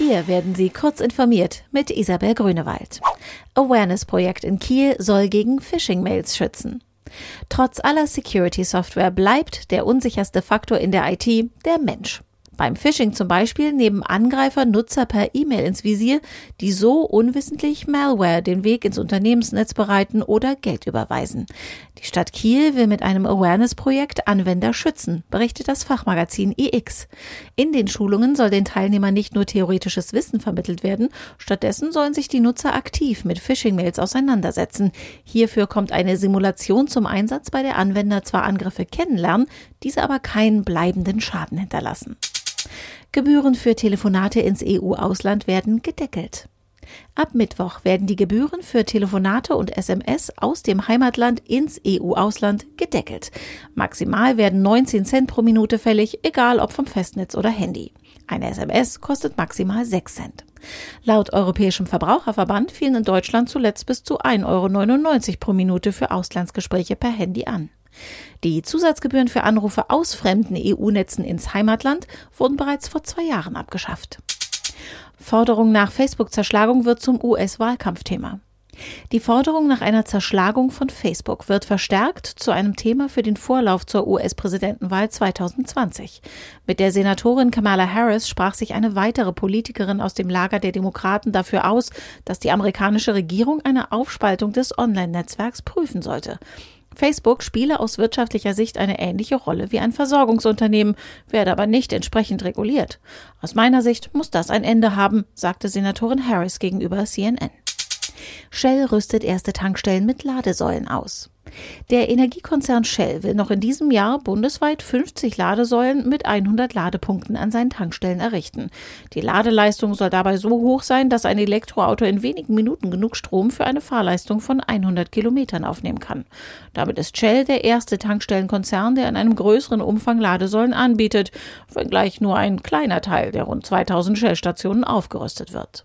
Hier werden Sie kurz informiert mit Isabel Grünewald. Awareness-Projekt in Kiel soll gegen Phishing-Mails schützen. Trotz aller Security-Software bleibt der unsicherste Faktor in der IT der Mensch. Beim Phishing zum Beispiel nehmen Angreifer Nutzer per E-Mail ins Visier, die so unwissentlich Malware den Weg ins Unternehmensnetz bereiten oder Geld überweisen. Die Stadt Kiel will mit einem Awareness-Projekt Anwender schützen, berichtet das Fachmagazin EX. In den Schulungen soll den Teilnehmern nicht nur theoretisches Wissen vermittelt werden, stattdessen sollen sich die Nutzer aktiv mit Phishing-Mails auseinandersetzen. Hierfür kommt eine Simulation zum Einsatz, bei der Anwender zwar Angriffe kennenlernen, diese aber keinen bleibenden Schaden hinterlassen. Gebühren für Telefonate ins EU-Ausland werden gedeckelt. Ab Mittwoch werden die Gebühren für Telefonate und SMS aus dem Heimatland ins EU-Ausland gedeckelt. Maximal werden 19 Cent pro Minute fällig, egal ob vom Festnetz oder Handy. Eine SMS kostet maximal 6 Cent. Laut Europäischem Verbraucherverband fielen in Deutschland zuletzt bis zu 1,99 Euro pro Minute für Auslandsgespräche per Handy an. Die Zusatzgebühren für Anrufe aus fremden EU-Netzen ins Heimatland wurden bereits vor zwei Jahren abgeschafft. Forderung nach Facebook-Zerschlagung wird zum US-Wahlkampfthema. Die Forderung nach einer Zerschlagung von Facebook wird verstärkt zu einem Thema für den Vorlauf zur US-Präsidentenwahl 2020. Mit der Senatorin Kamala Harris sprach sich eine weitere Politikerin aus dem Lager der Demokraten dafür aus, dass die amerikanische Regierung eine Aufspaltung des Online-Netzwerks prüfen sollte. Facebook spiele aus wirtschaftlicher Sicht eine ähnliche Rolle wie ein Versorgungsunternehmen, werde aber nicht entsprechend reguliert. Aus meiner Sicht muss das ein Ende haben, sagte Senatorin Harris gegenüber CNN. Shell rüstet erste Tankstellen mit Ladesäulen aus. Der Energiekonzern Shell will noch in diesem Jahr bundesweit 50 Ladesäulen mit 100 Ladepunkten an seinen Tankstellen errichten. Die Ladeleistung soll dabei so hoch sein, dass ein Elektroauto in wenigen Minuten genug Strom für eine Fahrleistung von 100 Kilometern aufnehmen kann. Damit ist Shell der erste Tankstellenkonzern, der in einem größeren Umfang Ladesäulen anbietet, wenngleich nur ein kleiner Teil der rund 2000 Shell-Stationen aufgerüstet wird.